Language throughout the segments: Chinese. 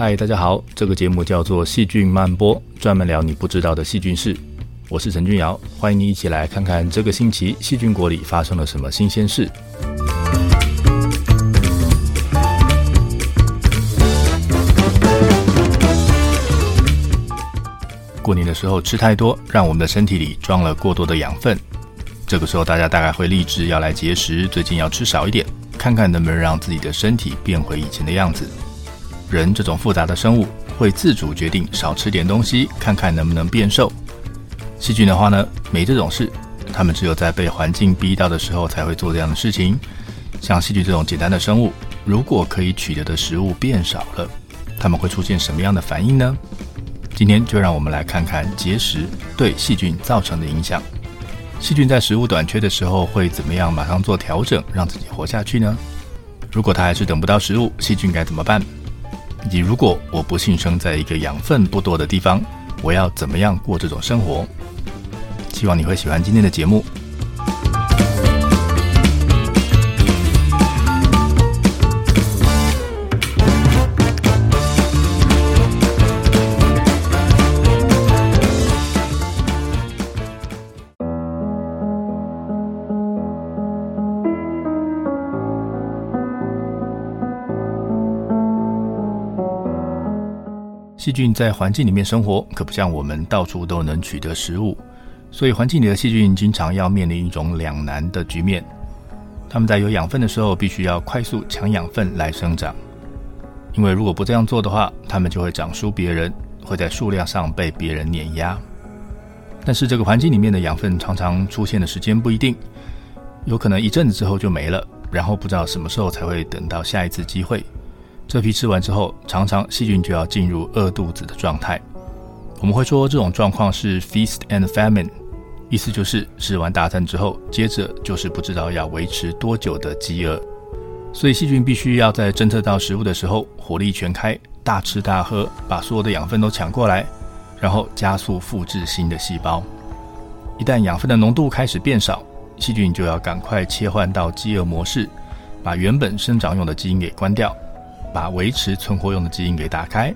嗨，大家好，这个节目叫做《细菌曼波》，专门聊你不知道的细菌事。我是陈君尧，欢迎你一起来看看这个星期细菌国里发生了什么新鲜事。过年的时候吃太多，让我们的身体里装了过多的养分。这个时候大家大概会立志要来节食，最近要吃少一点，看看能不能让自己的身体变回以前的样子。人这种复杂的生物会自主决定少吃点东西，看看能不能变瘦。细菌的话呢，没这种事，它们只有在被环境逼到的时候才会做这样的事情。像细菌这种简单的生物，如果可以取得的食物变少了，它们会出现什么样的反应呢？今天就让我们来看看节食对细菌造成的影响。细菌在食物短缺的时候会怎么样马上做调整，让自己活下去呢？如果它还是等不到食物，细菌该怎么办？你如果我不幸生在一个养分不多的地方，我要怎么样过这种生活？希望你会喜欢今天的节目。细菌在环境里面生活，可不像我们到处都能取得食物，所以环境里的细菌经常要面临一种两难的局面。它们在有养分的时候，必须要快速抢养分来生长，因为如果不这样做的话，它们就会长输别人，会在数量上被别人碾压。但是这个环境里面的养分常常出现的时间不一定，有可能一阵子之后就没了，然后不知道什么时候才会等到下一次机会。这批吃完之后，常常细菌就要进入饿肚子的状态。我们会说这种状况是 feast and famine，意思就是吃完大餐之后，接着就是不知道要维持多久的饥饿。所以细菌必须要在侦测到食物的时候，火力全开，大吃大喝，把所有的养分都抢过来，然后加速复制新的细胞。一旦养分的浓度开始变少，细菌就要赶快切换到饥饿模式，把原本生长用的基因给关掉。把维持存活用的基因给打开，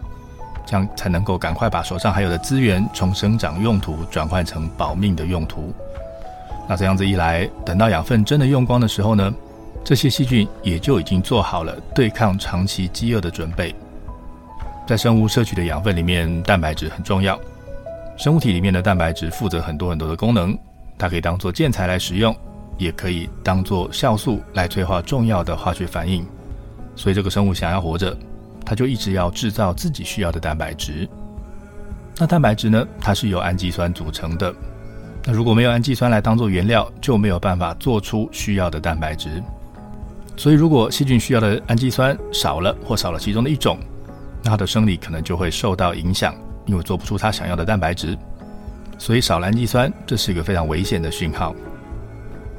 这样才能够赶快把手上还有的资源从生长用途转换成保命的用途。那这样子一来，等到养分真的用光的时候呢，这些细菌也就已经做好了对抗长期饥饿的准备。在生物摄取的养分里面，蛋白质很重要。生物体里面的蛋白质负责很多很多的功能，它可以当做建材来使用，也可以当做酵素来催化重要的化学反应。所以这个生物想要活着，它就一直要制造自己需要的蛋白质。那蛋白质呢？它是由氨基酸组成的。那如果没有氨基酸来当做原料，就没有办法做出需要的蛋白质。所以如果细菌需要的氨基酸少了，或少了其中的一种，那它的生理可能就会受到影响，因为做不出它想要的蛋白质。所以少了氨基酸，这是一个非常危险的讯号。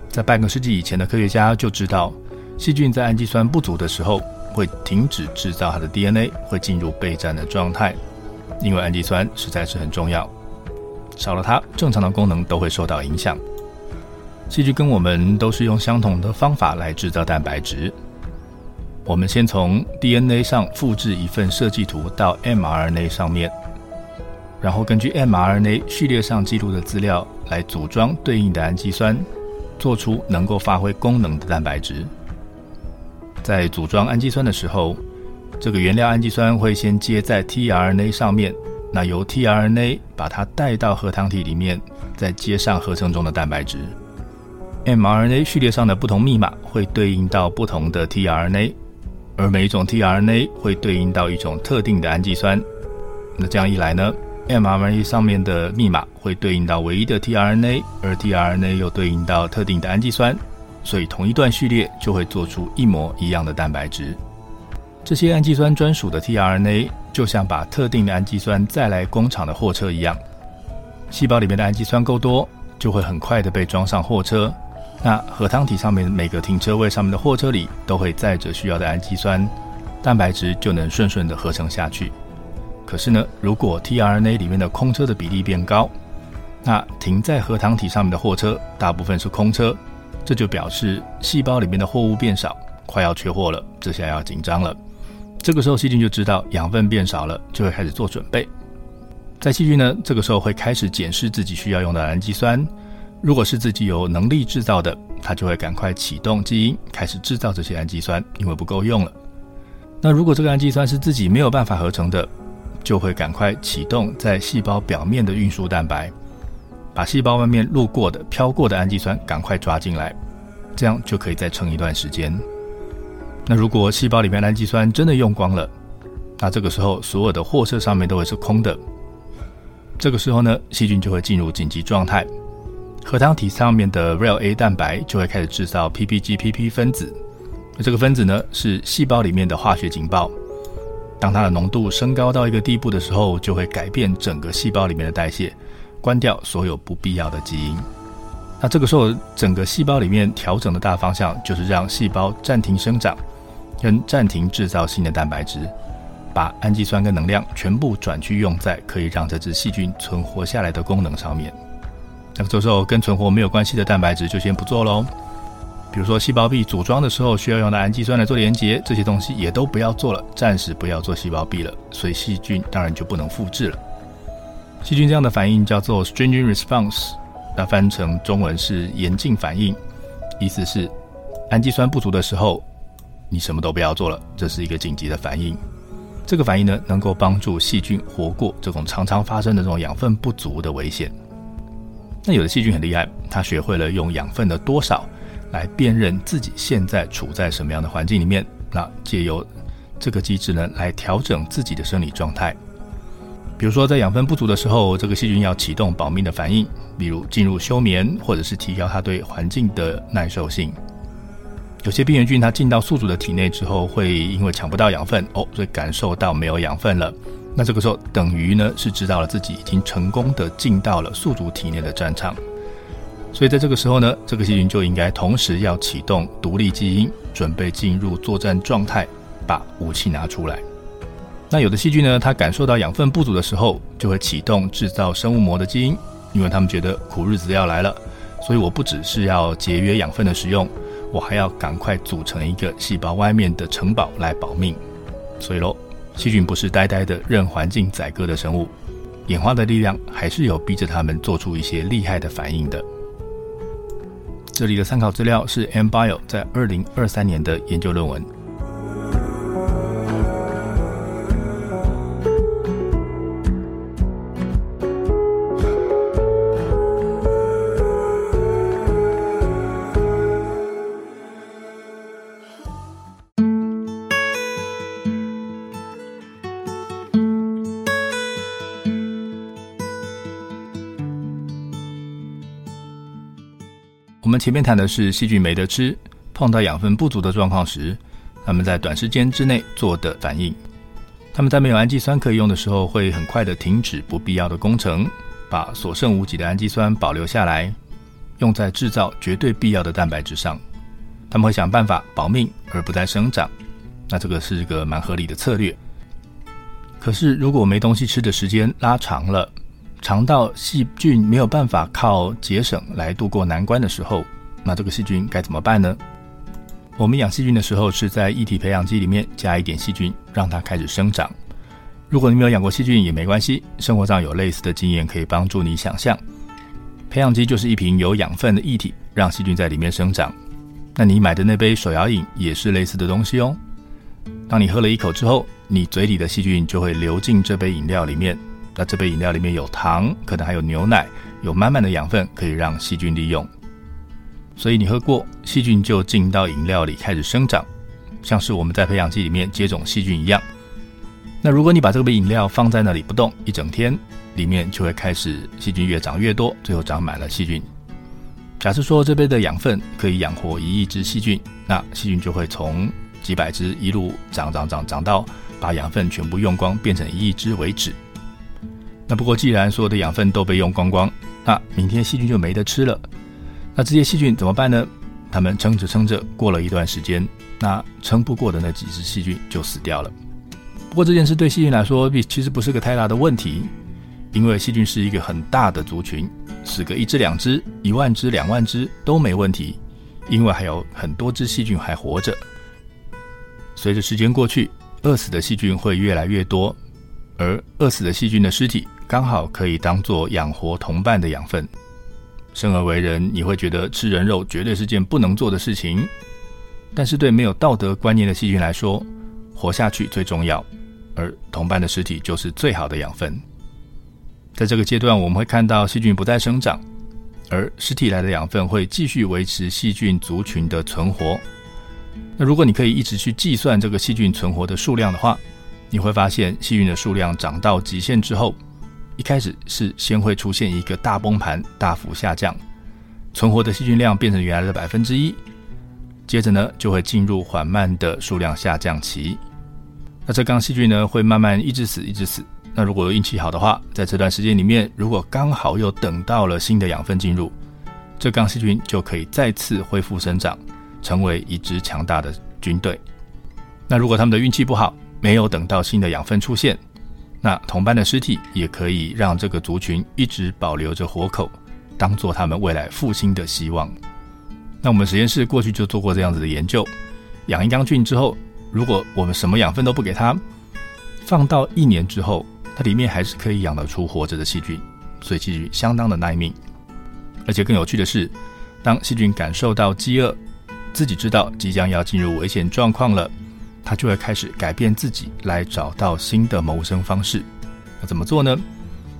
在半个世纪以前的科学家就知道。细菌在氨基酸不足的时候，会停止制造它的 DNA，会进入备战的状态，因为氨基酸实在是很重要，少了它，正常的功能都会受到影响。细菌跟我们都是用相同的方法来制造蛋白质。我们先从 DNA 上复制一份设计图到 mRNA 上面，然后根据 mRNA 序列上记录的资料来组装对应的氨基酸，做出能够发挥功能的蛋白质。在组装氨基酸的时候，这个原料氨基酸会先接在 tRNA 上面，那由 tRNA 把它带到核糖体里面，再接上合成中的蛋白质。mRNA 序列上的不同密码会对应到不同的 tRNA，而每一种 tRNA 会对应到一种特定的氨基酸。那这样一来呢，mRNA 上面的密码会对应到唯一的 tRNA，而 tRNA 又对应到特定的氨基酸。所以同一段序列就会做出一模一样的蛋白质。这些氨基酸专属的 tRNA 就像把特定的氨基酸载来工厂的货车一样，细胞里面的氨基酸够多，就会很快的被装上货车。那核糖体上面每个停车位上面的货车里都会载着需要的氨基酸，蛋白质就能顺顺的合成下去。可是呢，如果 tRNA 里面的空车的比例变高，那停在核糖体上面的货车大部分是空车。这就表示细胞里面的货物变少，快要缺货了，这下要紧张了。这个时候细菌就知道养分变少了，就会开始做准备。在细菌呢，这个时候会开始检视自己需要用的氨基酸。如果是自己有能力制造的，它就会赶快启动基因，开始制造这些氨基酸，因为不够用了。那如果这个氨基酸是自己没有办法合成的，就会赶快启动在细胞表面的运输蛋白，把细胞外面路过的、飘过的氨基酸赶快抓进来，这样就可以再撑一段时间。那如果细胞里面氨基酸真的用光了，那这个时候所有的货车上面都会是空的。这个时候呢，细菌就会进入紧急状态，核糖体上面的 REL-A 蛋白就会开始制造 PPGPP 分子，而这个分子呢是细胞里面的化学警报。当它的浓度升高到一个地步的时候，就会改变整个细胞里面的代谢，关掉所有不必要的基因。那这个时候，整个细胞里面调整的大方向就是让细胞暂停生长，跟暂停制造新的蛋白质，把氨基酸跟能量全部转去用在可以让这只细菌存活下来的功能上面。那这时候跟存活没有关系的蛋白质就先不做喽。比如说，细胞壁组装的时候需要用到氨基酸来做连接，这些东西也都不要做了，暂时不要做细胞壁了，所以细菌当然就不能复制了。细菌这样的反应叫做 stringent response，那翻成中文是严禁反应，意思是氨基酸不足的时候，你什么都不要做了，这是一个紧急的反应。这个反应呢，能够帮助细菌活过这种常常发生的这种养分不足的危险。那有的细菌很厉害，它学会了用养分的多少。来辨认自己现在处在什么样的环境里面，那借由这个机制呢，来调整自己的生理状态。比如说，在养分不足的时候，这个细菌要启动保命的反应，比如进入休眠，或者是提高它对环境的耐受性。有些病原菌它进到宿主的体内之后，会因为抢不到养分哦，所以感受到没有养分了。那这个时候等于呢是知道了自己已经成功的进到了宿主体内的战场。所以在这个时候呢，这个细菌就应该同时要启动独立基因，准备进入作战状态，把武器拿出来。那有的细菌呢，它感受到养分不足的时候，就会启动制造生物膜的基因，因为他们觉得苦日子要来了，所以我不只是要节约养分的使用，我还要赶快组成一个细胞外面的城堡来保命。所以喽，细菌不是呆呆的任环境宰割的生物，演化的力量还是有逼着他们做出一些厉害的反应的。这里的参考资料是 m b i o 在二零二三年的研究论文。前面谈的是细菌没得吃，碰到养分不足的状况时，他们在短时间之内做的反应。他们在没有氨基酸可以用的时候，会很快的停止不必要的工程，把所剩无几的氨基酸保留下来，用在制造绝对必要的蛋白质上。他们会想办法保命而不再生长，那这个是一个蛮合理的策略。可是如果没东西吃的时间拉长了，肠道细菌没有办法靠节省来度过难关的时候，那这个细菌该怎么办呢？我们养细菌的时候是在液体培养基里面加一点细菌，让它开始生长。如果你没有养过细菌也没关系，生活上有类似的经验可以帮助你想象。培养基就是一瓶有养分的液体，让细菌在里面生长。那你买的那杯手摇饮也是类似的东西哦。当你喝了一口之后，你嘴里的细菌就会流进这杯饮料里面。那这杯饮料里面有糖，可能还有牛奶，有满满的养分可以让细菌利用。所以你喝过，细菌就进到饮料里开始生长，像是我们在培养基里面接种细菌一样。那如果你把这杯饮料放在那里不动一整天，里面就会开始细菌越长越多，最后长满了细菌。假设说这杯的养分可以养活一亿只细菌，那细菌就会从几百只一路长长长长到把养分全部用光，变成一亿只为止。那不过，既然所有的养分都被用光光，那明天细菌就没得吃了。那这些细菌怎么办呢？他们撑着撑着，过了一段时间，那撑不过的那几只细菌就死掉了。不过这件事对细菌来说，其实不是个太大的问题，因为细菌是一个很大的族群，死个一只两只、一万只两万只都没问题，因为还有很多只细菌还活着。随着时间过去，饿死的细菌会越来越多，而饿死的细菌的尸体刚好可以当做养活同伴的养分。生而为人，你会觉得吃人肉绝对是件不能做的事情，但是对没有道德观念的细菌来说，活下去最重要，而同伴的尸体就是最好的养分。在这个阶段，我们会看到细菌不再生长，而尸体来的养分会继续维持细菌族群的存活。那如果你可以一直去计算这个细菌存活的数量的话，你会发现细菌的数量涨到极限之后，一开始是先会出现一个大崩盘，大幅下降，存活的细菌量变成原来的百分之一，接着呢就会进入缓慢的数量下降期。那这缸细菌呢会慢慢一直死，一直死。那如果运气好的话，在这段时间里面，如果刚好又等到了新的养分进入，这缸细菌就可以再次恢复生长，成为一支强大的军队。那如果他们的运气不好，没有等到新的养分出现，那同伴的尸体也可以让这个族群一直保留着活口，当做他们未来复兴的希望。那我们实验室过去就做过这样子的研究，养一缸菌之后，如果我们什么养分都不给它，放到一年之后，它里面还是可以养得出活着的细菌，所以细菌相当的耐命。而且更有趣的是，当细菌感受到饥饿，自己知道即将要进入危险状况了。它就会开始改变自己，来找到新的谋生方式。那怎么做呢？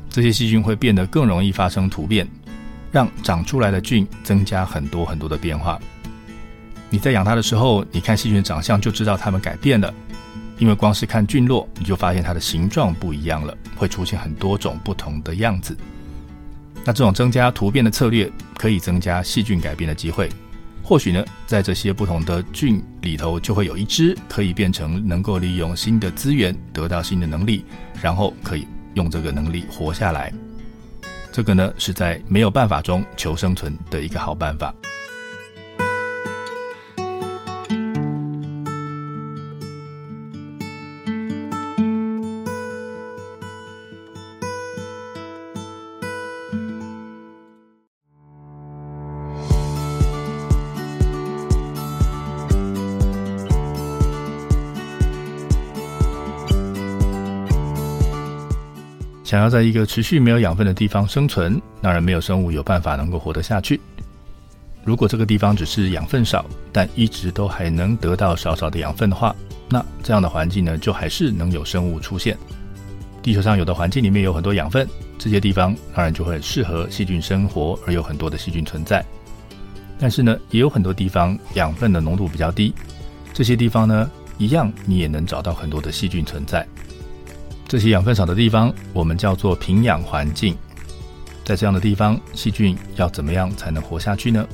这些细菌会变得更容易发生突变，让长出来的菌增加很多很多的变化。你在养它的时候，你看细菌的长相就知道它们改变了，因为光是看菌落，你就发现它的形状不一样了，会出现很多种不同的样子。那这种增加突变的策略，可以增加细菌改变的机会。或许呢，在这些不同的菌里头，就会有一只可以变成能够利用新的资源，得到新的能力，然后可以用这个能力活下来。这个呢，是在没有办法中求生存的一个好办法。想要在一个持续没有养分的地方生存，当然没有生物有办法能够活得下去。如果这个地方只是养分少，但一直都还能得到少少的养分的话，那这样的环境呢，就还是能有生物出现。地球上有的环境里面有很多养分，这些地方当然就会适合细菌生活，而有很多的细菌存在。但是呢，也有很多地方养分的浓度比较低，这些地方呢，一样你也能找到很多的细菌存在。这些养分少的地方，我们叫做贫养环境。在这样的地方，细菌要怎么样才能活下去呢？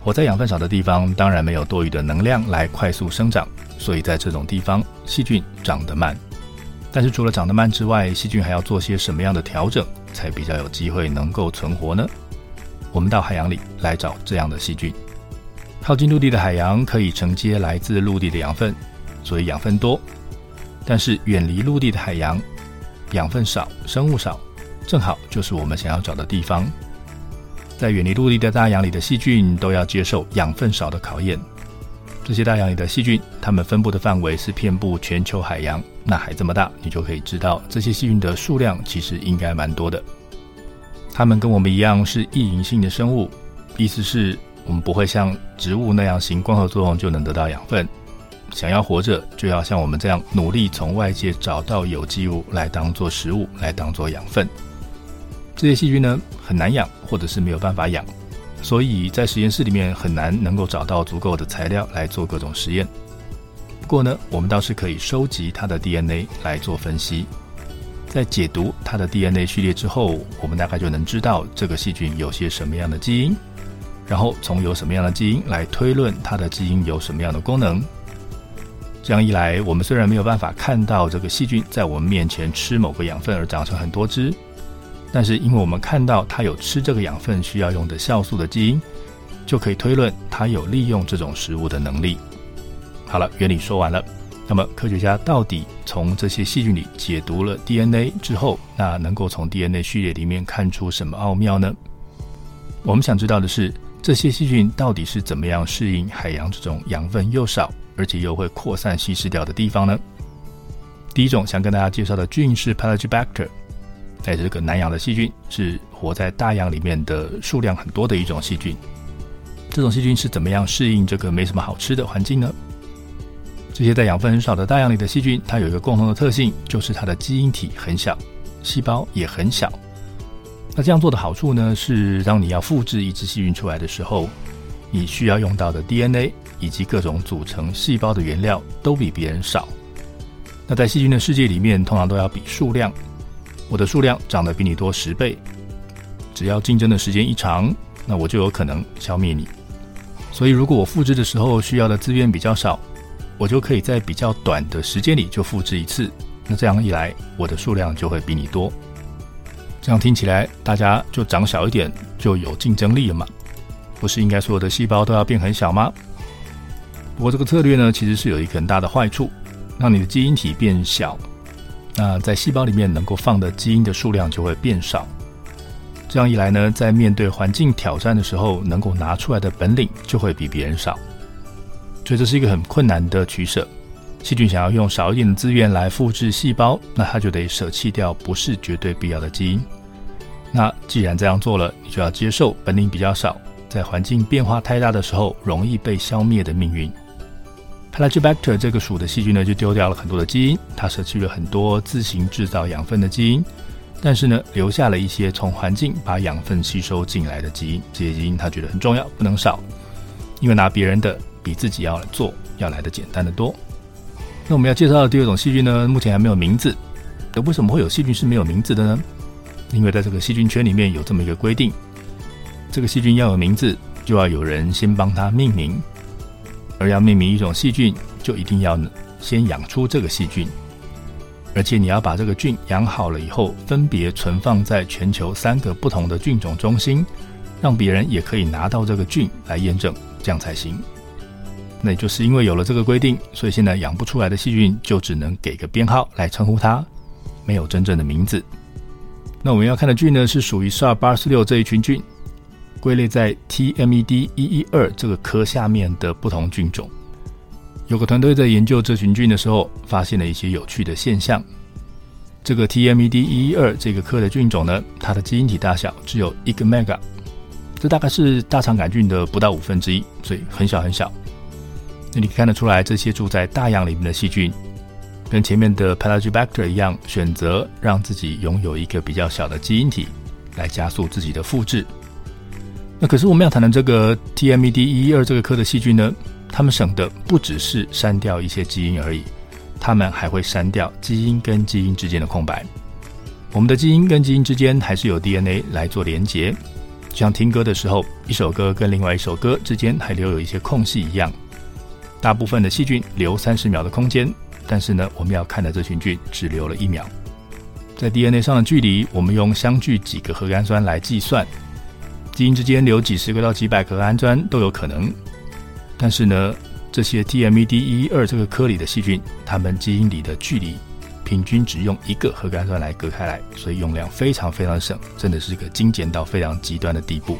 活在养分少的地方，当然没有多余的能量来快速生长，所以在这种地方，细菌长得慢。但是除了长得慢之外，细菌还要做些什么样的调整，才比较有机会能够存活呢？我们到海洋里来找这样的细菌。靠近陆地的海洋可以承接来自陆地的养分，所以养分多。但是远离陆地的海洋，养分少，生物少，正好就是我们想要找的地方。在远离陆地的大洋里的细菌都要接受养分少的考验。这些大洋里的细菌，它们分布的范围是遍布全球海洋。那海这么大，你就可以知道这些细菌的数量其实应该蛮多的。它们跟我们一样是异营性的生物，意思是我们不会像植物那样行光合作用就能得到养分。想要活着，就要像我们这样努力从外界找到有机物来当做食物，来当做养分。这些细菌呢，很难养，或者是没有办法养，所以在实验室里面很难能够找到足够的材料来做各种实验。不过呢，我们倒是可以收集它的 DNA 来做分析。在解读它的 DNA 序列之后，我们大概就能知道这个细菌有些什么样的基因，然后从有什么样的基因来推论它的基因有什么样的功能。这样一来，我们虽然没有办法看到这个细菌在我们面前吃某个养分而长成很多只，但是因为我们看到它有吃这个养分需要用的酵素的基因，就可以推论它有利用这种食物的能力。好了，原理说完了。那么科学家到底从这些细菌里解读了 DNA 之后，那能够从 DNA 序列里面看出什么奥妙呢？我们想知道的是，这些细菌到底是怎么样适应海洋这种养分又少，而且又会扩散稀释掉的地方呢？第一种想跟大家介绍的菌是 Pelagibacter，在这个南洋的细菌是活在大洋里面的数量很多的一种细菌。这种细菌是怎么样适应这个没什么好吃的环境呢？这些在养分很少的大洋里的细菌，它有一个共同的特性，就是它的基因体很小，细胞也很小。那这样做的好处呢，是当你要复制一只细菌出来的时候，你需要用到的 DNA 以及各种组成细胞的原料都比别人少。那在细菌的世界里面，通常都要比数量。我的数量长得比你多十倍，只要竞争的时间一长，那我就有可能消灭你。所以，如果我复制的时候需要的资源比较少，我就可以在比较短的时间里就复制一次。那这样一来，我的数量就会比你多。这样听起来，大家就长小一点就有竞争力了嘛？不是应该所有的细胞都要变很小吗？不过这个策略呢，其实是有一个很大的坏处。让你的基因体变小，那在细胞里面能够放的基因的数量就会变少。这样一来呢，在面对环境挑战的时候，能够拿出来的本领就会比别人少。所以这是一个很困难的取舍。细菌想要用少一点的资源来复制细胞，那它就得舍弃掉不是绝对必要的基因。那既然这样做了，你就要接受本领比较少，在环境变化太大的时候容易被消灭的命运。Pelagibacter 这个属的细菌呢，就丢掉了很多的基因，它舍去了很多自行制造养分的基因，但是呢，留下了一些从环境把养分吸收进来的基因。这些基因它觉得很重要，不能少，因为拿别人的比自己要做要来的简单得多。那我们要介绍的第二种细菌呢，目前还没有名字。那为什么会有细菌是没有名字的呢？因为在这个细菌圈里面有这么一个规定：这个细菌要有名字，就要有人先帮它命名。而要命名一种细菌，就一定要先养出这个细菌，而且你要把这个菌养好了以后，分别存放在全球三个不同的菌种中心，让别人也可以拿到这个菌来验证，这样才行。那也就是因为有了这个规定，所以现在养不出来的细菌就只能给个编号来称呼它，没有真正的名字。那我们要看的菌呢，是属于 SARS 八四六这一群菌。归类在 TMED 一一二这个科下面的不同菌种，有个团队在研究这群菌的时候，发现了一些有趣的现象。这个 TMED 一一二这个科的菌种呢，它的基因体大小只有一个 mega，这大概是大肠杆菌的不到五分之一，所以很小很小。那你看得出来，这些住在大洋里面的细菌，跟前面的 Pelagibacter 一样，选择让自己拥有一个比较小的基因体，来加速自己的复制。那可是我们要谈的这个 TMED 一一二这个科的细菌呢，它们省的不只是删掉一些基因而已，它们还会删掉基因跟基因之间的空白。我们的基因跟基因之间还是有 DNA 来做连接，就像听歌的时候，一首歌跟另外一首歌之间还留有一些空隙一样。大部分的细菌留三十秒的空间，但是呢，我们要看的这群菌只留了一秒。在 DNA 上的距离，我们用相距几个核苷酸来计算。基因之间留几十个到几百个核苷酸都有可能，但是呢，这些 TMED 一一二这个科里的细菌，它们基因里的距离平均只用一个核苷酸来隔开来，所以用量非常非常省，真的是一个精简到非常极端的地步。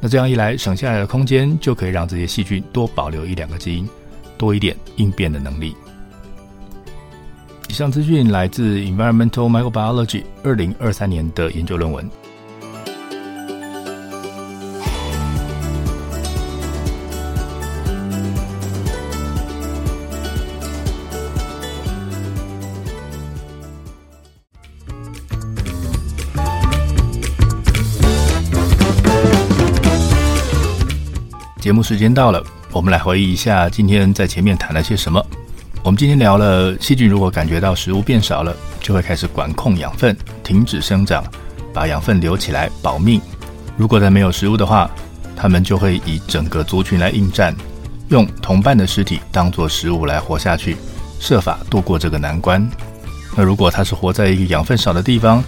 那这样一来，省下来的空间就可以让这些细菌多保留一两个基因，多一点应变的能力。以上资讯来自 Environmental Microbiology 二零二三年的研究论文。节目时间到了，我们来回忆一下今天在前面谈了些什么。我们今天聊了细菌，如果感觉到食物变少了，就会开始管控养分，停止生长，把养分留起来保命。如果再没有食物的话，它们就会以整个族群来应战，用同伴的尸体当作食物来活下去，设法度过这个难关。那如果它是活在一个养分少的地方，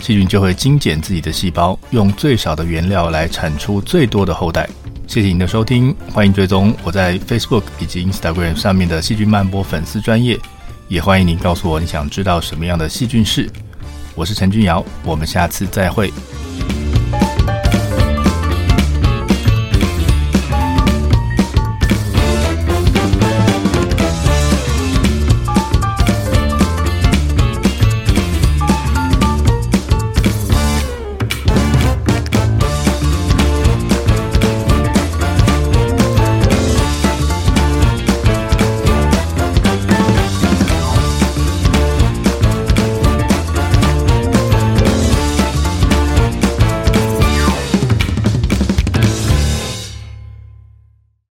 细菌就会精简自己的细胞，用最少的原料来产出最多的后代。谢谢您的收听，欢迎追踪我在 Facebook 以及 Instagram 上面的细菌漫播粉丝专业，也欢迎您告诉我你想知道什么样的细菌事。我是陈君尧，我们下次再会。